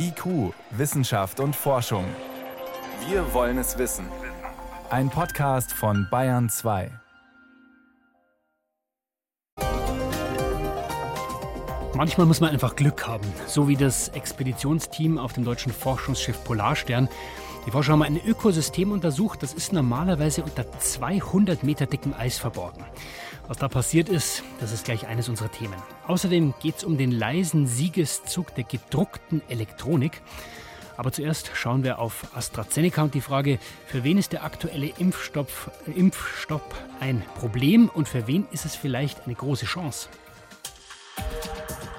IQ, Wissenschaft und Forschung. Wir wollen es wissen. Ein Podcast von Bayern 2. Manchmal muss man einfach Glück haben, so wie das Expeditionsteam auf dem deutschen Forschungsschiff Polarstern. Die Forscher haben ein Ökosystem untersucht, das ist normalerweise unter 200 Meter dickem Eis verborgen. Was da passiert ist, das ist gleich eines unserer Themen. Außerdem geht es um den leisen Siegeszug der gedruckten Elektronik. Aber zuerst schauen wir auf AstraZeneca und die Frage, für wen ist der aktuelle Impfstoff, Impfstopp ein Problem und für wen ist es vielleicht eine große Chance?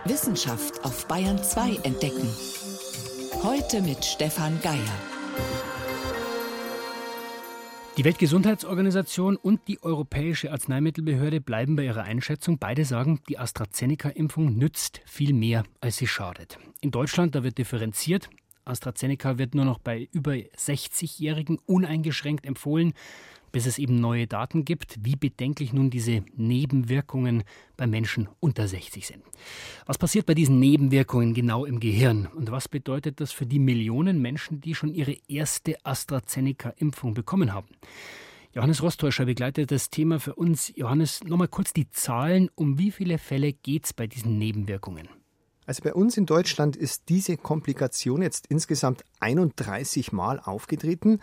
Wissenschaft auf Bayern 2 entdecken. Heute mit Stefan Geier. Die Weltgesundheitsorganisation und die Europäische Arzneimittelbehörde bleiben bei ihrer Einschätzung. Beide sagen, die AstraZeneca-Impfung nützt viel mehr, als sie schadet. In Deutschland, da wird differenziert. AstraZeneca wird nur noch bei über 60-Jährigen uneingeschränkt empfohlen bis es eben neue Daten gibt, wie bedenklich nun diese Nebenwirkungen bei Menschen unter 60 sind. Was passiert bei diesen Nebenwirkungen genau im Gehirn und was bedeutet das für die Millionen Menschen, die schon ihre erste AstraZeneca-Impfung bekommen haben? Johannes Rostäuscher begleitet das Thema für uns. Johannes, nochmal kurz die Zahlen. Um wie viele Fälle geht es bei diesen Nebenwirkungen? Also bei uns in Deutschland ist diese Komplikation jetzt insgesamt 31 Mal aufgetreten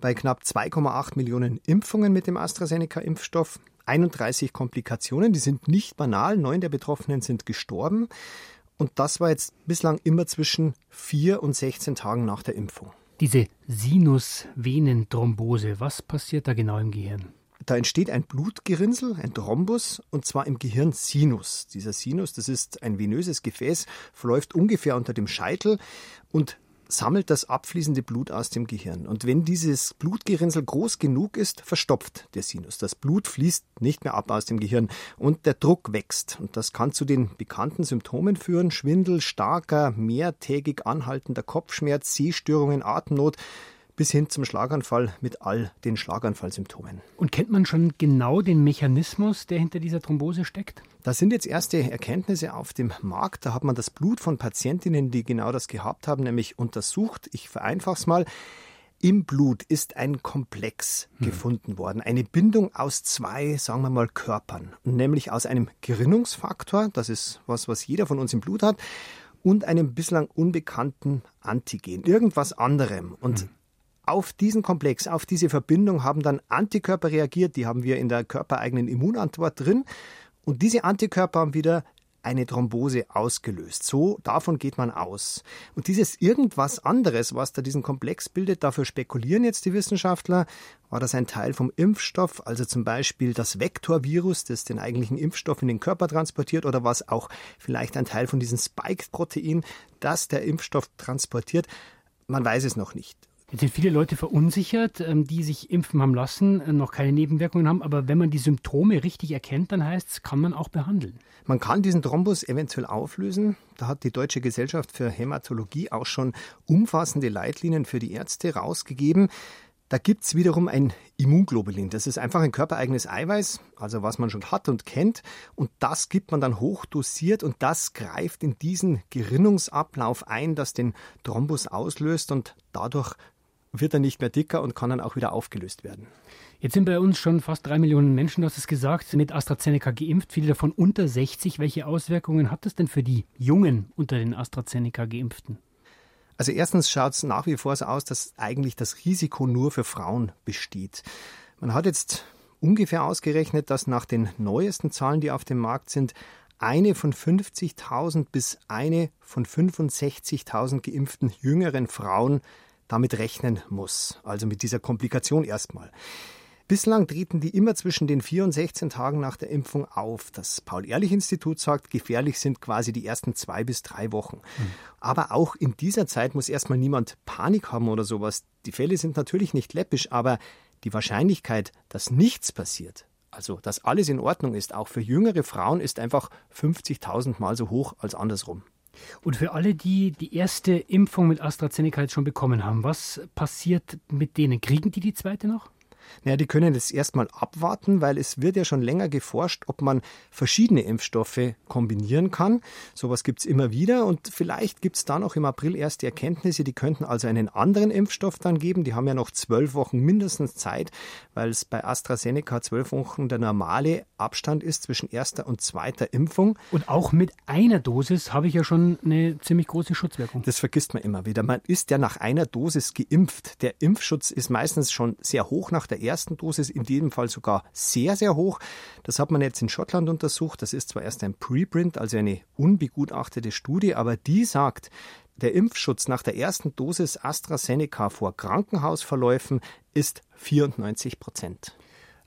bei knapp 2,8 Millionen Impfungen mit dem AstraZeneca-Impfstoff. 31 Komplikationen, die sind nicht banal. Neun der Betroffenen sind gestorben. Und das war jetzt bislang immer zwischen vier und 16 Tagen nach der Impfung. Diese Sinusvenenthrombose, was passiert da genau im Gehirn? Da entsteht ein Blutgerinnsel, ein Thrombus, und zwar im Gehirn Sinus. Dieser Sinus, das ist ein venöses Gefäß, verläuft ungefähr unter dem Scheitel und sammelt das abfließende Blut aus dem Gehirn. Und wenn dieses Blutgerinnsel groß genug ist, verstopft der Sinus. Das Blut fließt nicht mehr ab aus dem Gehirn und der Druck wächst. Und das kann zu den bekannten Symptomen führen. Schwindel, starker, mehrtägig anhaltender Kopfschmerz, Sehstörungen, Atemnot bis hin zum Schlaganfall mit all den Schlaganfallsymptomen. Und kennt man schon genau den Mechanismus, der hinter dieser Thrombose steckt? Da sind jetzt erste Erkenntnisse auf dem Markt. Da hat man das Blut von Patientinnen, die genau das gehabt haben, nämlich untersucht. Ich vereinfache es mal. Im Blut ist ein Komplex hm. gefunden worden, eine Bindung aus zwei, sagen wir mal, Körpern, nämlich aus einem Gerinnungsfaktor, das ist was, was jeder von uns im Blut hat, und einem bislang unbekannten Antigen, irgendwas anderem. Und hm. Auf diesen Komplex, auf diese Verbindung haben dann Antikörper reagiert, die haben wir in der körpereigenen Immunantwort drin. Und diese Antikörper haben wieder eine Thrombose ausgelöst. So, davon geht man aus. Und dieses irgendwas anderes, was da diesen Komplex bildet, dafür spekulieren jetzt die Wissenschaftler. War das ein Teil vom Impfstoff, also zum Beispiel das Vektorvirus, das den eigentlichen Impfstoff in den Körper transportiert, oder was auch vielleicht ein Teil von diesem Spike-Protein, das der Impfstoff transportiert? Man weiß es noch nicht. Jetzt sind viele Leute verunsichert, ähm, die sich impfen haben lassen, äh, noch keine Nebenwirkungen haben. Aber wenn man die Symptome richtig erkennt, dann heißt es, kann man auch behandeln. Man kann diesen Thrombus eventuell auflösen. Da hat die Deutsche Gesellschaft für Hämatologie auch schon umfassende Leitlinien für die Ärzte rausgegeben. Da gibt es wiederum ein Immunglobulin. Das ist einfach ein körpereigenes Eiweiß, also was man schon hat und kennt. Und das gibt man dann hochdosiert und das greift in diesen Gerinnungsablauf ein, das den Thrombus auslöst und dadurch wird er nicht mehr dicker und kann dann auch wieder aufgelöst werden. Jetzt sind bei uns schon fast drei Millionen Menschen, du hast es gesagt, mit AstraZeneca geimpft, viele davon unter 60. Welche Auswirkungen hat das denn für die Jungen unter den AstraZeneca geimpften? Also erstens schaut es nach wie vor so aus, dass eigentlich das Risiko nur für Frauen besteht. Man hat jetzt ungefähr ausgerechnet, dass nach den neuesten Zahlen, die auf dem Markt sind, eine von 50.000 bis eine von 65.000 geimpften jüngeren Frauen damit rechnen muss. Also mit dieser Komplikation erstmal. Bislang treten die immer zwischen den 4 und 16 Tagen nach der Impfung auf. Das Paul-Ehrlich-Institut sagt, gefährlich sind quasi die ersten zwei bis drei Wochen. Mhm. Aber auch in dieser Zeit muss erstmal niemand Panik haben oder sowas. Die Fälle sind natürlich nicht läppisch, aber die Wahrscheinlichkeit, dass nichts passiert, also dass alles in Ordnung ist, auch für jüngere Frauen, ist einfach 50.000 Mal so hoch als andersrum. Und für alle, die die erste Impfung mit AstraZeneca jetzt schon bekommen haben, was passiert mit denen? Kriegen die die zweite noch? Naja, die können jetzt erstmal abwarten, weil es wird ja schon länger geforscht, ob man verschiedene Impfstoffe kombinieren kann. Sowas gibt es immer wieder und vielleicht gibt es dann auch im April erste Erkenntnisse, die könnten also einen anderen Impfstoff dann geben. Die haben ja noch zwölf Wochen mindestens Zeit, weil es bei AstraZeneca zwölf Wochen der normale Abstand ist zwischen erster und zweiter Impfung. Und auch mit einer Dosis habe ich ja schon eine ziemlich große Schutzwirkung. Das vergisst man immer wieder. Man ist ja nach einer Dosis geimpft. Der Impfschutz ist meistens schon sehr hoch nach der ersten Dosis, in jedem Fall sogar sehr, sehr hoch. Das hat man jetzt in Schottland untersucht. Das ist zwar erst ein Preprint, also eine unbegutachtete Studie, aber die sagt, der Impfschutz nach der ersten Dosis AstraZeneca vor Krankenhausverläufen ist 94 Prozent.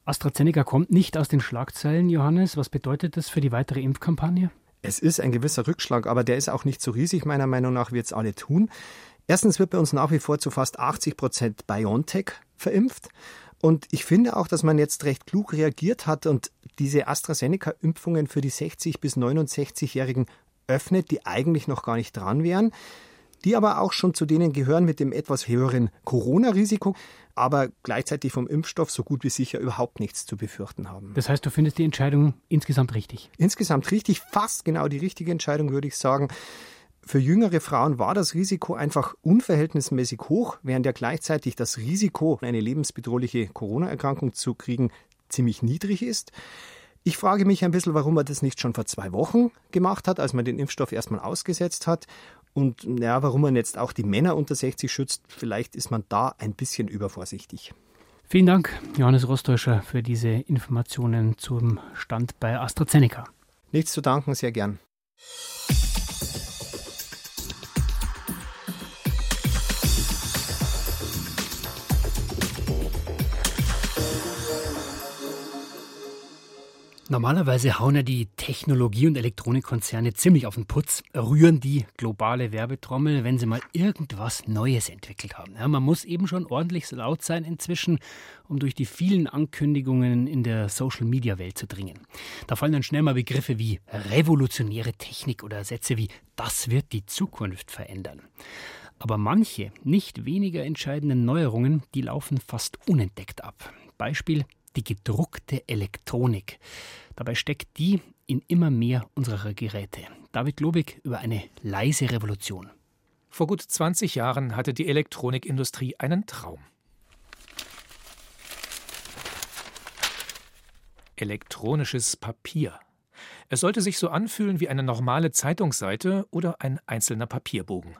AstraZeneca kommt nicht aus den Schlagzeilen, Johannes. Was bedeutet das für die weitere Impfkampagne? Es ist ein gewisser Rückschlag, aber der ist auch nicht so riesig, meiner Meinung nach, wie es alle tun. Erstens wird bei uns nach wie vor zu fast 80 Prozent BioNTech verimpft. Und ich finde auch, dass man jetzt recht klug reagiert hat und diese AstraZeneca-Impfungen für die 60- bis 69-Jährigen öffnet, die eigentlich noch gar nicht dran wären, die aber auch schon zu denen gehören mit dem etwas höheren Corona-Risiko, aber gleichzeitig vom Impfstoff so gut wie sicher überhaupt nichts zu befürchten haben. Das heißt, du findest die Entscheidung insgesamt richtig? Insgesamt richtig, fast genau die richtige Entscheidung, würde ich sagen. Für jüngere Frauen war das Risiko einfach unverhältnismäßig hoch, während ja gleichzeitig das Risiko, eine lebensbedrohliche Corona-Erkrankung zu kriegen, ziemlich niedrig ist. Ich frage mich ein bisschen, warum man das nicht schon vor zwei Wochen gemacht hat, als man den Impfstoff erstmal ausgesetzt hat. Und ja, warum man jetzt auch die Männer unter 60 schützt, vielleicht ist man da ein bisschen übervorsichtig. Vielen Dank, Johannes Rostäuscher, für diese Informationen zum Stand bei AstraZeneca. Nichts zu danken, sehr gern. Normalerweise hauen ja die Technologie- und Elektronikkonzerne ziemlich auf den Putz, rühren die globale Werbetrommel, wenn sie mal irgendwas Neues entwickelt haben. Ja, man muss eben schon ordentlich laut sein inzwischen, um durch die vielen Ankündigungen in der Social-Media-Welt zu dringen. Da fallen dann schnell mal Begriffe wie revolutionäre Technik oder Sätze wie das wird die Zukunft verändern. Aber manche nicht weniger entscheidenden Neuerungen, die laufen fast unentdeckt ab. Beispiel die gedruckte Elektronik. Dabei steckt die in immer mehr unserer Geräte. David Globig über eine leise Revolution. Vor gut 20 Jahren hatte die Elektronikindustrie einen Traum. Elektronisches Papier. Es sollte sich so anfühlen wie eine normale Zeitungsseite oder ein einzelner Papierbogen.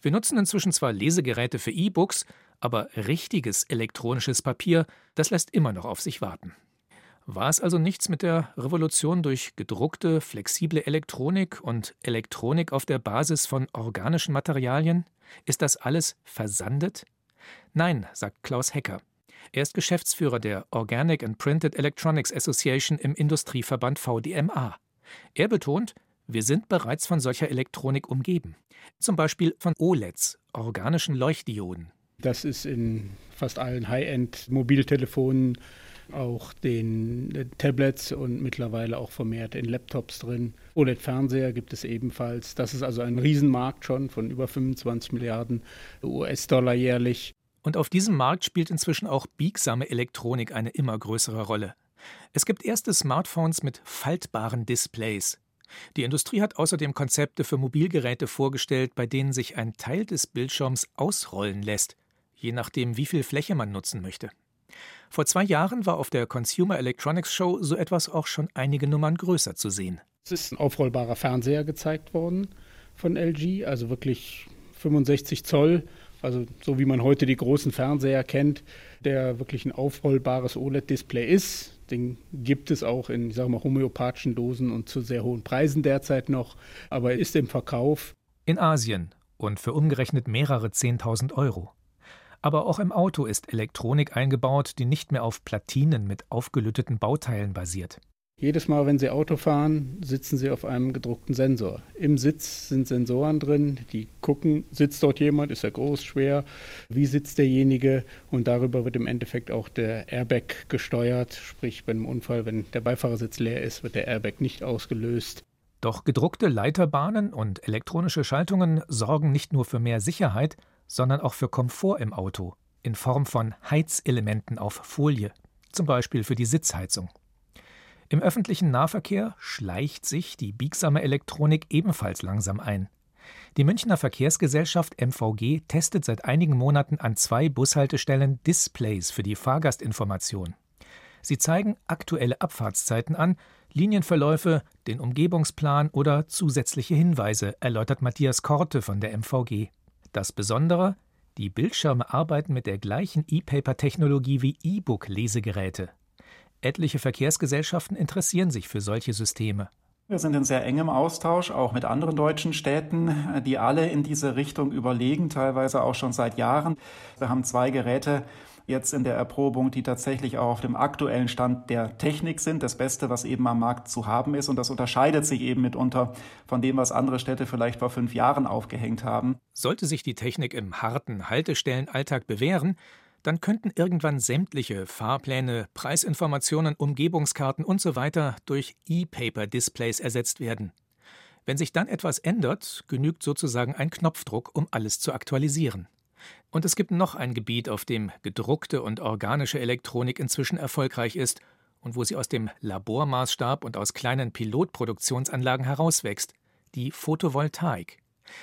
Wir nutzen inzwischen zwar Lesegeräte für E-Books, aber richtiges elektronisches Papier, das lässt immer noch auf sich warten. War es also nichts mit der Revolution durch gedruckte, flexible Elektronik und Elektronik auf der Basis von organischen Materialien? Ist das alles versandet? Nein, sagt Klaus Hecker. Er ist Geschäftsführer der Organic and Printed Electronics Association im Industrieverband VDMA. Er betont, wir sind bereits von solcher Elektronik umgeben. Zum Beispiel von OLEDs, organischen Leuchtdioden. Das ist in fast allen High-End-Mobiltelefonen, auch den äh, Tablets und mittlerweile auch vermehrt in Laptops drin. OLED-Fernseher gibt es ebenfalls. Das ist also ein Riesenmarkt schon von über 25 Milliarden US-Dollar jährlich. Und auf diesem Markt spielt inzwischen auch biegsame Elektronik eine immer größere Rolle. Es gibt erste Smartphones mit faltbaren Displays. Die Industrie hat außerdem Konzepte für Mobilgeräte vorgestellt, bei denen sich ein Teil des Bildschirms ausrollen lässt, je nachdem, wie viel Fläche man nutzen möchte. Vor zwei Jahren war auf der Consumer Electronics Show so etwas auch schon einige Nummern größer zu sehen. Es ist ein aufrollbarer Fernseher gezeigt worden von LG, also wirklich 65 Zoll, also so wie man heute die großen Fernseher kennt, der wirklich ein aufrollbares OLED-Display ist. Den gibt es auch in, ich sage mal, homöopathischen Dosen und zu sehr hohen Preisen derzeit noch, aber er ist im Verkauf. In Asien und für umgerechnet mehrere 10.000 Euro. Aber auch im Auto ist Elektronik eingebaut, die nicht mehr auf Platinen mit aufgelöteten Bauteilen basiert. Jedes Mal, wenn Sie Auto fahren, sitzen Sie auf einem gedruckten Sensor. Im Sitz sind Sensoren drin, die gucken, sitzt dort jemand, ist er groß, schwer, wie sitzt derjenige und darüber wird im Endeffekt auch der Airbag gesteuert, sprich bei einem Unfall, wenn der Beifahrersitz leer ist, wird der Airbag nicht ausgelöst. Doch gedruckte Leiterbahnen und elektronische Schaltungen sorgen nicht nur für mehr Sicherheit, sondern auch für Komfort im Auto. in Form von Heizelementen auf Folie, zum Beispiel für die Sitzheizung. Im öffentlichen Nahverkehr schleicht sich die biegsame Elektronik ebenfalls langsam ein. Die Münchner Verkehrsgesellschaft MVG testet seit einigen Monaten an zwei Bushaltestellen Displays für die Fahrgastinformation. Sie zeigen aktuelle Abfahrtszeiten an, Linienverläufe, den Umgebungsplan oder zusätzliche Hinweise, erläutert Matthias Korte von der MVG. Das Besondere, die Bildschirme arbeiten mit der gleichen E-Paper-Technologie wie E-Book-Lesegeräte. Etliche Verkehrsgesellschaften interessieren sich für solche Systeme. Wir sind in sehr engem Austausch, auch mit anderen deutschen Städten, die alle in diese Richtung überlegen, teilweise auch schon seit Jahren. Wir haben zwei Geräte jetzt in der Erprobung, die tatsächlich auch auf dem aktuellen Stand der Technik sind, das Beste, was eben am Markt zu haben ist. Und das unterscheidet sich eben mitunter von dem, was andere Städte vielleicht vor fünf Jahren aufgehängt haben. Sollte sich die Technik im harten Haltestellenalltag bewähren, dann könnten irgendwann sämtliche Fahrpläne, Preisinformationen, Umgebungskarten usw. So durch E-Paper-Displays ersetzt werden. Wenn sich dann etwas ändert, genügt sozusagen ein Knopfdruck, um alles zu aktualisieren. Und es gibt noch ein Gebiet, auf dem gedruckte und organische Elektronik inzwischen erfolgreich ist und wo sie aus dem Labormaßstab und aus kleinen Pilotproduktionsanlagen herauswächst, die Photovoltaik.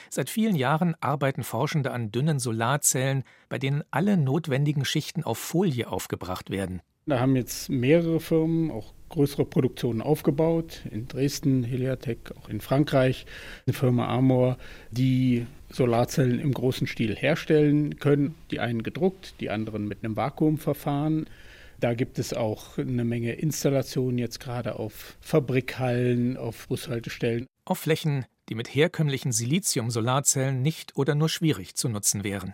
Seit vielen Jahren arbeiten Forschende an dünnen Solarzellen, bei denen alle notwendigen Schichten auf Folie aufgebracht werden. Da haben jetzt mehrere Firmen auch größere Produktionen aufgebaut. In Dresden, Heliatec, auch in Frankreich, eine Firma Amor, die Solarzellen im großen Stil herstellen können. Die einen gedruckt, die anderen mit einem Vakuumverfahren. Da gibt es auch eine Menge Installationen jetzt gerade auf Fabrikhallen, auf Bushaltestellen. Auf Flächen, die mit herkömmlichen Silizium-Solarzellen nicht oder nur schwierig zu nutzen wären.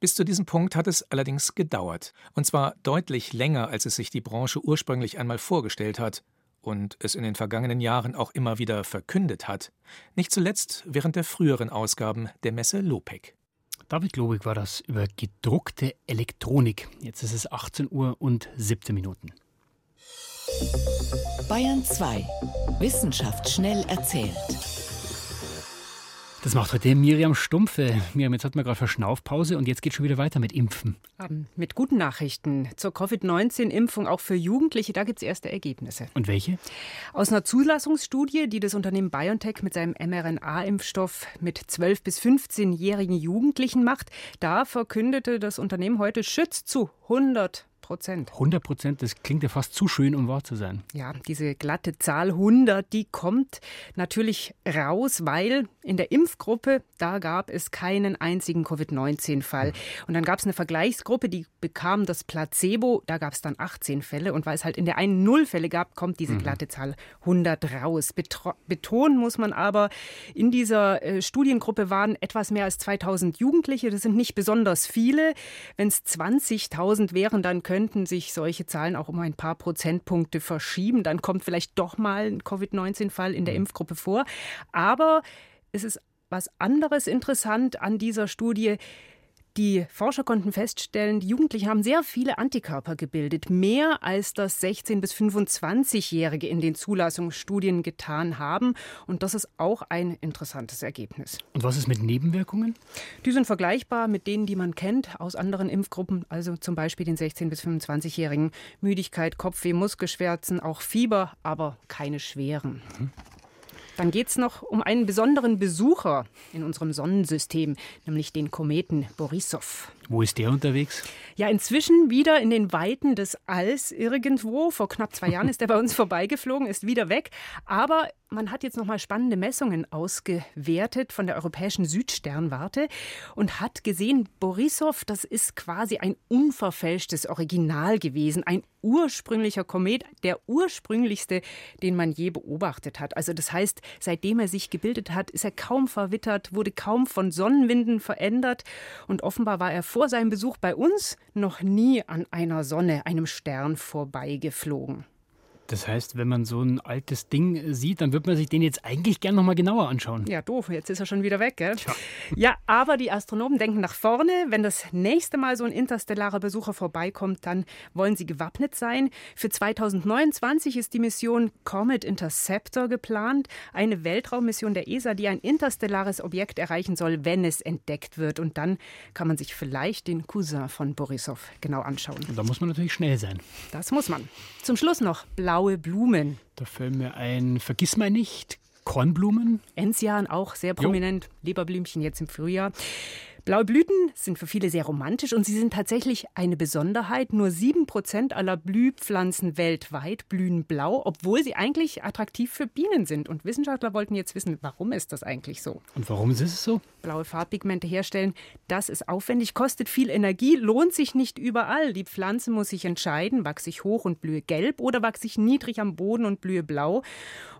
Bis zu diesem Punkt hat es allerdings gedauert, und zwar deutlich länger, als es sich die Branche ursprünglich einmal vorgestellt hat und es in den vergangenen Jahren auch immer wieder verkündet hat, nicht zuletzt während der früheren Ausgaben der Messe Lopec. David Globig war das über gedruckte Elektronik. Jetzt ist es 18 Uhr und 17 Minuten. Bayern 2. Wissenschaft schnell erzählt. Das macht heute Miriam Stumpfe. Miriam, jetzt hat man gerade Verschnaufpause und jetzt geht schon wieder weiter mit Impfen. Um, mit guten Nachrichten zur Covid-19-Impfung auch für Jugendliche. Da gibt es erste Ergebnisse. Und welche? Aus einer Zulassungsstudie, die das Unternehmen BioNTech mit seinem mRNA-Impfstoff mit 12- bis 15-jährigen Jugendlichen macht. Da verkündete das Unternehmen heute, schützt zu 100 Prozent. 100 Prozent, das klingt ja fast zu schön, um wahr zu sein. Ja, diese glatte Zahl 100, die kommt natürlich raus, weil in der Impfgruppe, da gab es keinen einzigen Covid-19-Fall. Und dann gab es eine Vergleichsgruppe, die bekam das Placebo, da gab es dann 18 Fälle. Und weil es halt in der einen Null Fälle gab, kommt diese mhm. glatte Zahl 100 raus. Betro betonen muss man aber, in dieser äh, Studiengruppe waren etwas mehr als 2000 Jugendliche. Das sind nicht besonders viele. Wenn es 20.000 wären, dann können könnten sich solche Zahlen auch um ein paar Prozentpunkte verschieben. Dann kommt vielleicht doch mal ein Covid-19-Fall in der mhm. Impfgruppe vor. Aber es ist was anderes interessant an dieser Studie. Die Forscher konnten feststellen, die Jugendlichen haben sehr viele Antikörper gebildet, mehr als das 16- bis 25-Jährige in den Zulassungsstudien getan haben. Und das ist auch ein interessantes Ergebnis. Und was ist mit Nebenwirkungen? Die sind vergleichbar mit denen, die man kennt aus anderen Impfgruppen, also zum Beispiel den 16- bis 25-Jährigen. Müdigkeit, Kopfweh, Muskelschmerzen, auch Fieber, aber keine schweren. Mhm. Dann geht es noch um einen besonderen Besucher in unserem Sonnensystem, nämlich den Kometen Borisov. Wo ist der unterwegs? Ja, inzwischen wieder in den Weiten des Alls irgendwo. Vor knapp zwei Jahren ist er bei uns vorbeigeflogen, ist wieder weg. Aber man hat jetzt noch mal spannende Messungen ausgewertet von der Europäischen Südsternwarte und hat gesehen, Borisov, das ist quasi ein unverfälschtes Original gewesen, ein ursprünglicher Komet, der ursprünglichste, den man je beobachtet hat. Also das heißt, seitdem er sich gebildet hat, ist er kaum verwittert, wurde kaum von Sonnenwinden verändert und offenbar war er vor seinem Besuch bei uns noch nie an einer Sonne, einem Stern vorbeigeflogen. Das heißt, wenn man so ein altes Ding sieht, dann wird man sich den jetzt eigentlich gern nochmal genauer anschauen. Ja, doof, jetzt ist er schon wieder weg, gell? Tja. Ja, aber die Astronomen denken nach vorne. Wenn das nächste Mal so ein interstellarer Besucher vorbeikommt, dann wollen sie gewappnet sein. Für 2029 ist die Mission Comet Interceptor geplant, eine Weltraummission der ESA, die ein interstellares Objekt erreichen soll, wenn es entdeckt wird. Und dann kann man sich vielleicht den Cousin von Borisov genau anschauen. Und da muss man natürlich schnell sein. Das muss man. Zum Schluss noch blaue Blumen. Da fällt mir ein Vergissmeinnicht, Kornblumen. Enzian auch sehr prominent, jo. Leberblümchen jetzt im Frühjahr. Blaue Blüten sind für viele sehr romantisch und sie sind tatsächlich eine Besonderheit. Nur sieben Prozent aller Blühpflanzen weltweit blühen blau, obwohl sie eigentlich attraktiv für Bienen sind. Und Wissenschaftler wollten jetzt wissen, warum ist das eigentlich so? Und warum ist es so? Blaue Farbpigmente herstellen, das ist aufwendig, kostet viel Energie, lohnt sich nicht überall. Die Pflanze muss sich entscheiden, wachse ich hoch und blühe gelb oder wachse ich niedrig am Boden und blühe blau.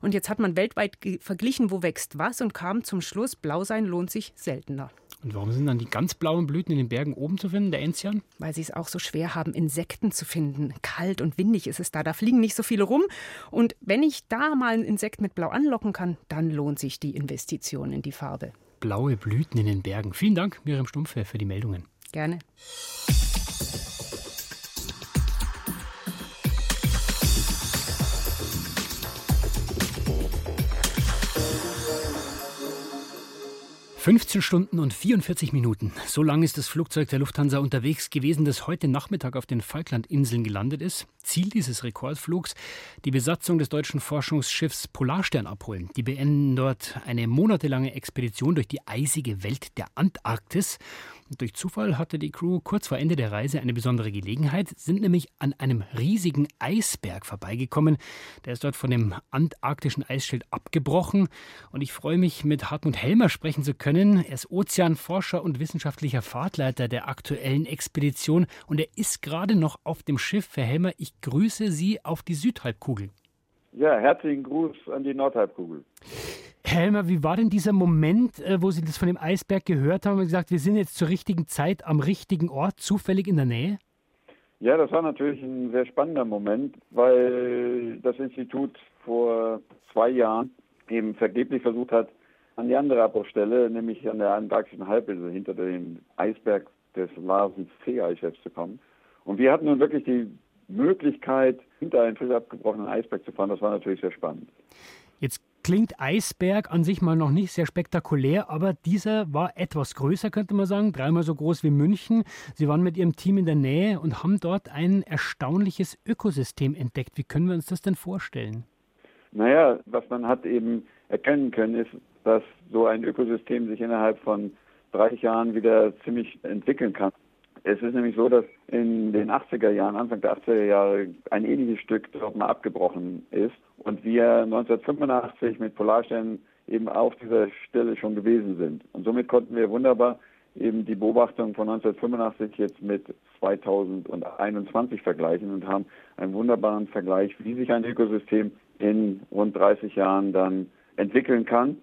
Und jetzt hat man weltweit verglichen, wo wächst was und kam zum Schluss, blau sein lohnt sich seltener. Und warum sind dann die ganz blauen Blüten in den Bergen oben zu finden, der Enzian? Weil sie es auch so schwer haben, Insekten zu finden. Kalt und windig ist es da, da fliegen nicht so viele rum. Und wenn ich da mal ein Insekt mit Blau anlocken kann, dann lohnt sich die Investition in die Farbe. Blaue Blüten in den Bergen. Vielen Dank, Miriam Stumpfe, für die Meldungen. Gerne. 15 Stunden und 44 Minuten. So lang ist das Flugzeug der Lufthansa unterwegs gewesen, das heute Nachmittag auf den Falklandinseln gelandet ist. Ziel dieses Rekordflugs, die Besatzung des deutschen Forschungsschiffs Polarstern abholen. Die beenden dort eine monatelange Expedition durch die eisige Welt der Antarktis durch Zufall hatte die Crew kurz vor Ende der Reise eine besondere Gelegenheit, sind nämlich an einem riesigen Eisberg vorbeigekommen. Der ist dort von dem antarktischen Eisschild abgebrochen. Und ich freue mich, mit Hartmut Helmer sprechen zu können. Er ist Ozeanforscher und wissenschaftlicher Fahrtleiter der aktuellen Expedition. Und er ist gerade noch auf dem Schiff. Herr Helmer, ich grüße Sie auf die Südhalbkugel. Ja, herzlichen Gruß an die Nordhalbkugel. Helmer, wie war denn dieser Moment, äh, wo Sie das von dem Eisberg gehört haben und gesagt, wir sind jetzt zur richtigen Zeit am richtigen Ort, zufällig in der Nähe? Ja, das war natürlich ein sehr spannender Moment, weil das Institut vor zwei Jahren eben vergeblich versucht hat, an die andere Abbruchstelle, nämlich an der antarktischen Halbinsel hinter dem Eisberg des Larsen C-Eichefs zu kommen. Und wir hatten nun wirklich die Möglichkeit, hinter einen frisch abgebrochenen Eisberg zu fahren. Das war natürlich sehr spannend. Jetzt klingt Eisberg an sich mal noch nicht sehr spektakulär, aber dieser war etwas größer, könnte man sagen, dreimal so groß wie München. Sie waren mit Ihrem Team in der Nähe und haben dort ein erstaunliches Ökosystem entdeckt. Wie können wir uns das denn vorstellen? Naja, was man hat eben erkennen können, ist, dass so ein Ökosystem sich innerhalb von 30 Jahren wieder ziemlich entwickeln kann. Es ist nämlich so, dass in den 80er Jahren, Anfang der 80er Jahre, ein ähnliches Stück dort mal abgebrochen ist und wir 1985 mit Polarstern eben auf dieser Stelle schon gewesen sind. Und somit konnten wir wunderbar eben die Beobachtung von 1985 jetzt mit 2021 vergleichen und haben einen wunderbaren Vergleich, wie sich ein Ökosystem in rund 30 Jahren dann entwickeln kann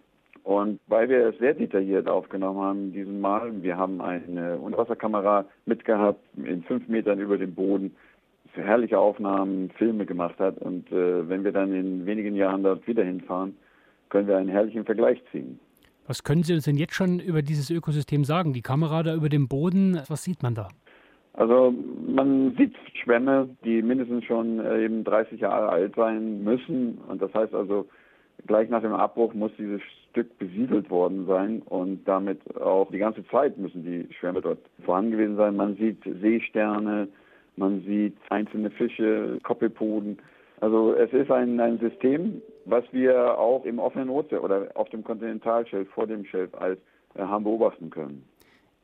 und weil wir es sehr detailliert aufgenommen haben, diesen Mal, wir haben eine Unterwasserkamera mitgehabt, in fünf Metern über dem Boden, für herrliche Aufnahmen, Filme gemacht hat. Und äh, wenn wir dann in wenigen Jahren dort wieder hinfahren, können wir einen herrlichen Vergleich ziehen. Was können Sie uns denn jetzt schon über dieses Ökosystem sagen? Die Kamera da über dem Boden, was sieht man da? Also man sieht Schwämme, die mindestens schon äh, eben 30 Jahre alt sein müssen. Und das heißt also, gleich nach dem Abbruch muss dieses Stück besiedelt worden sein und damit auch die ganze Zeit müssen die Schwämme dort vorhanden gewesen sein. Man sieht Seesterne, man sieht einzelne Fische, Koppelpoden. Also es ist ein, ein System, was wir auch im offenen Ozean oder auf dem Kontinentalschelf vor dem Schelfeis äh, haben beobachten können.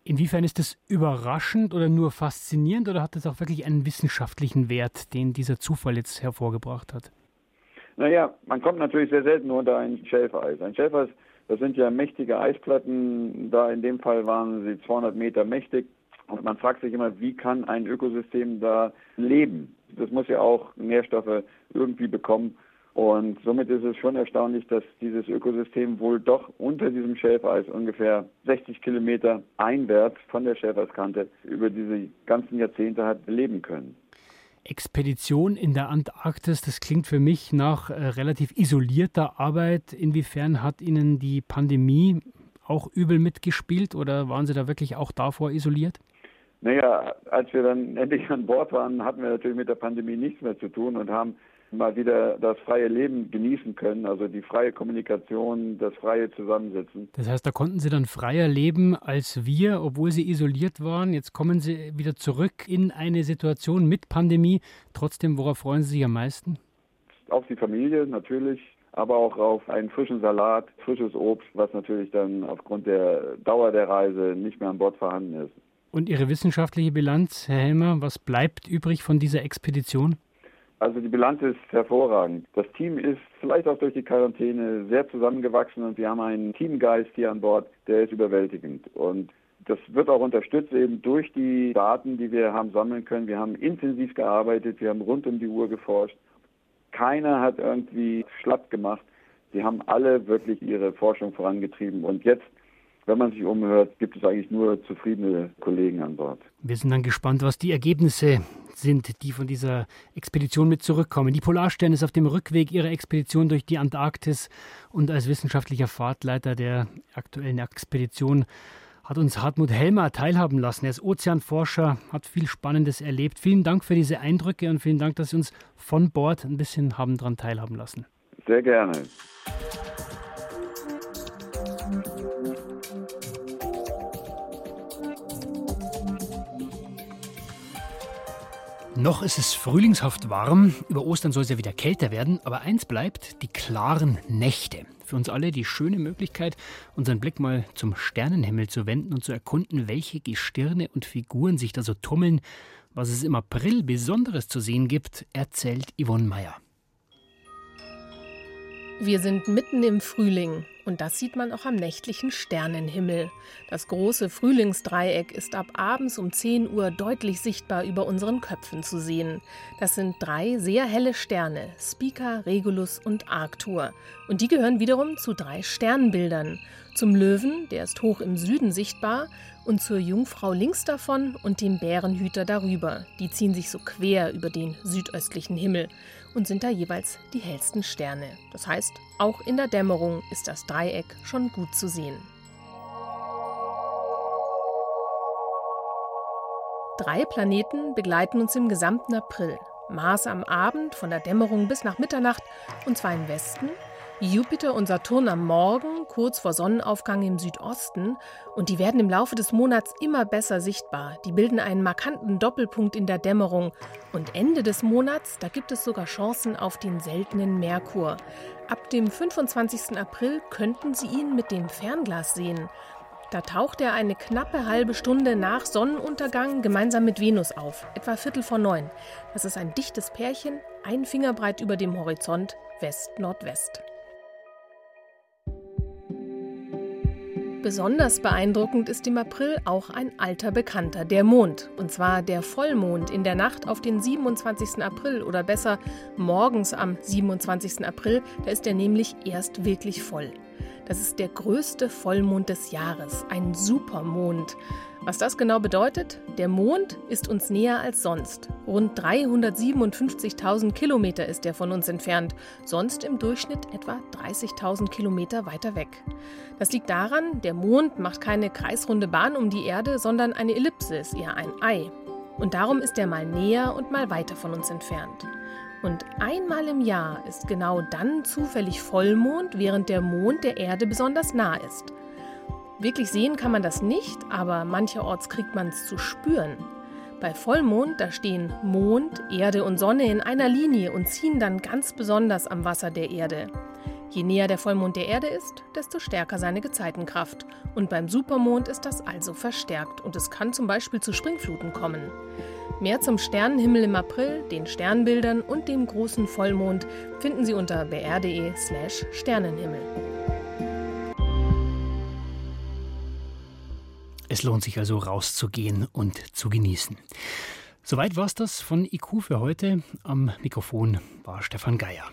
Inwiefern ist das überraschend oder nur faszinierend oder hat das auch wirklich einen wissenschaftlichen Wert, den dieser Zufall jetzt hervorgebracht hat? Naja, man kommt natürlich sehr selten unter ein Schelfeis. Ein Schelfeis, das sind ja mächtige Eisplatten. Da in dem Fall waren sie 200 Meter mächtig. Und man fragt sich immer, wie kann ein Ökosystem da leben? Das muss ja auch Nährstoffe irgendwie bekommen. Und somit ist es schon erstaunlich, dass dieses Ökosystem wohl doch unter diesem Schelfeis ungefähr 60 Kilometer einwärts von der Schelfeiskante über diese ganzen Jahrzehnte hat leben können. Expedition in der Antarktis, das klingt für mich nach äh, relativ isolierter Arbeit. Inwiefern hat Ihnen die Pandemie auch übel mitgespielt oder waren Sie da wirklich auch davor isoliert? Naja, als wir dann endlich an Bord waren, hatten wir natürlich mit der Pandemie nichts mehr zu tun und haben mal wieder das freie Leben genießen können, also die freie Kommunikation, das freie Zusammensitzen. Das heißt, da konnten Sie dann freier leben als wir, obwohl Sie isoliert waren. Jetzt kommen Sie wieder zurück in eine Situation mit Pandemie. Trotzdem, worauf freuen Sie sich am meisten? Auf die Familie natürlich, aber auch auf einen frischen Salat, frisches Obst, was natürlich dann aufgrund der Dauer der Reise nicht mehr an Bord vorhanden ist. Und Ihre wissenschaftliche Bilanz, Herr Helmer, was bleibt übrig von dieser Expedition? Also die Bilanz ist hervorragend. Das Team ist vielleicht auch durch die Quarantäne sehr zusammengewachsen und wir haben einen Teamgeist hier an Bord, der ist überwältigend. Und das wird auch unterstützt eben durch die Daten, die wir haben sammeln können. Wir haben intensiv gearbeitet, wir haben rund um die Uhr geforscht. Keiner hat irgendwie schlapp gemacht. Sie haben alle wirklich ihre Forschung vorangetrieben. Und jetzt wenn man sich umhört, gibt es eigentlich nur zufriedene Kollegen an Bord. Wir sind dann gespannt, was die Ergebnisse sind, die von dieser Expedition mit zurückkommen. Die Polarstern ist auf dem Rückweg ihrer Expedition durch die Antarktis und als wissenschaftlicher Fahrtleiter der aktuellen Expedition hat uns Hartmut Helmer teilhaben lassen. Er ist Ozeanforscher, hat viel Spannendes erlebt. Vielen Dank für diese Eindrücke und vielen Dank, dass Sie uns von Bord ein bisschen haben daran teilhaben lassen. Sehr gerne. Noch ist es frühlingshaft warm. Über Ostern soll es ja wieder kälter werden. Aber eins bleibt: die klaren Nächte. Für uns alle die schöne Möglichkeit, unseren Blick mal zum Sternenhimmel zu wenden und zu erkunden, welche Gestirne und Figuren sich da so tummeln. Was es im April Besonderes zu sehen gibt, erzählt Yvonne Meyer. Wir sind mitten im Frühling und das sieht man auch am nächtlichen Sternenhimmel. Das große Frühlingsdreieck ist ab abends um 10 Uhr deutlich sichtbar über unseren Köpfen zu sehen. Das sind drei sehr helle Sterne, Spica, Regulus und Arctur. Und die gehören wiederum zu drei Sternbildern. Zum Löwen, der ist hoch im Süden sichtbar, und zur Jungfrau links davon und dem Bärenhüter darüber. Die ziehen sich so quer über den südöstlichen Himmel und sind da jeweils die hellsten Sterne. Das heißt, auch in der Dämmerung ist das Dreieck schon gut zu sehen. Drei Planeten begleiten uns im gesamten April. Mars am Abend von der Dämmerung bis nach Mitternacht und zwar im Westen, Jupiter und Saturn am Morgen, kurz vor Sonnenaufgang im Südosten, und die werden im Laufe des Monats immer besser sichtbar. Die bilden einen markanten Doppelpunkt in der Dämmerung. Und Ende des Monats, da gibt es sogar Chancen auf den seltenen Merkur. Ab dem 25. April könnten Sie ihn mit dem Fernglas sehen. Da taucht er eine knappe halbe Stunde nach Sonnenuntergang gemeinsam mit Venus auf, etwa Viertel vor neun. Das ist ein dichtes Pärchen, ein Fingerbreit über dem Horizont, West-Nordwest. Besonders beeindruckend ist im April auch ein alter Bekannter, der Mond. Und zwar der Vollmond in der Nacht auf den 27. April oder besser morgens am 27. April. Da ist er nämlich erst wirklich voll. Das ist der größte Vollmond des Jahres, ein Supermond. Was das genau bedeutet? Der Mond ist uns näher als sonst. Rund 357.000 Kilometer ist er von uns entfernt, sonst im Durchschnitt etwa 30.000 Kilometer weiter weg. Das liegt daran, der Mond macht keine kreisrunde Bahn um die Erde, sondern eine Ellipse, ist eher ein Ei. Und darum ist er mal näher und mal weiter von uns entfernt. Und einmal im Jahr ist genau dann zufällig Vollmond, während der Mond der Erde besonders nah ist. Wirklich sehen kann man das nicht, aber mancherorts kriegt man es zu spüren. Bei Vollmond, da stehen Mond, Erde und Sonne in einer Linie und ziehen dann ganz besonders am Wasser der Erde. Je näher der Vollmond der Erde ist, desto stärker seine Gezeitenkraft. Und beim Supermond ist das also verstärkt und es kann zum Beispiel zu Springfluten kommen. Mehr zum Sternenhimmel im April, den Sternbildern und dem großen Vollmond finden Sie unter br.de/slash Sternenhimmel. Es lohnt sich also rauszugehen und zu genießen. Soweit war es das von IQ für heute. Am Mikrofon war Stefan Geier.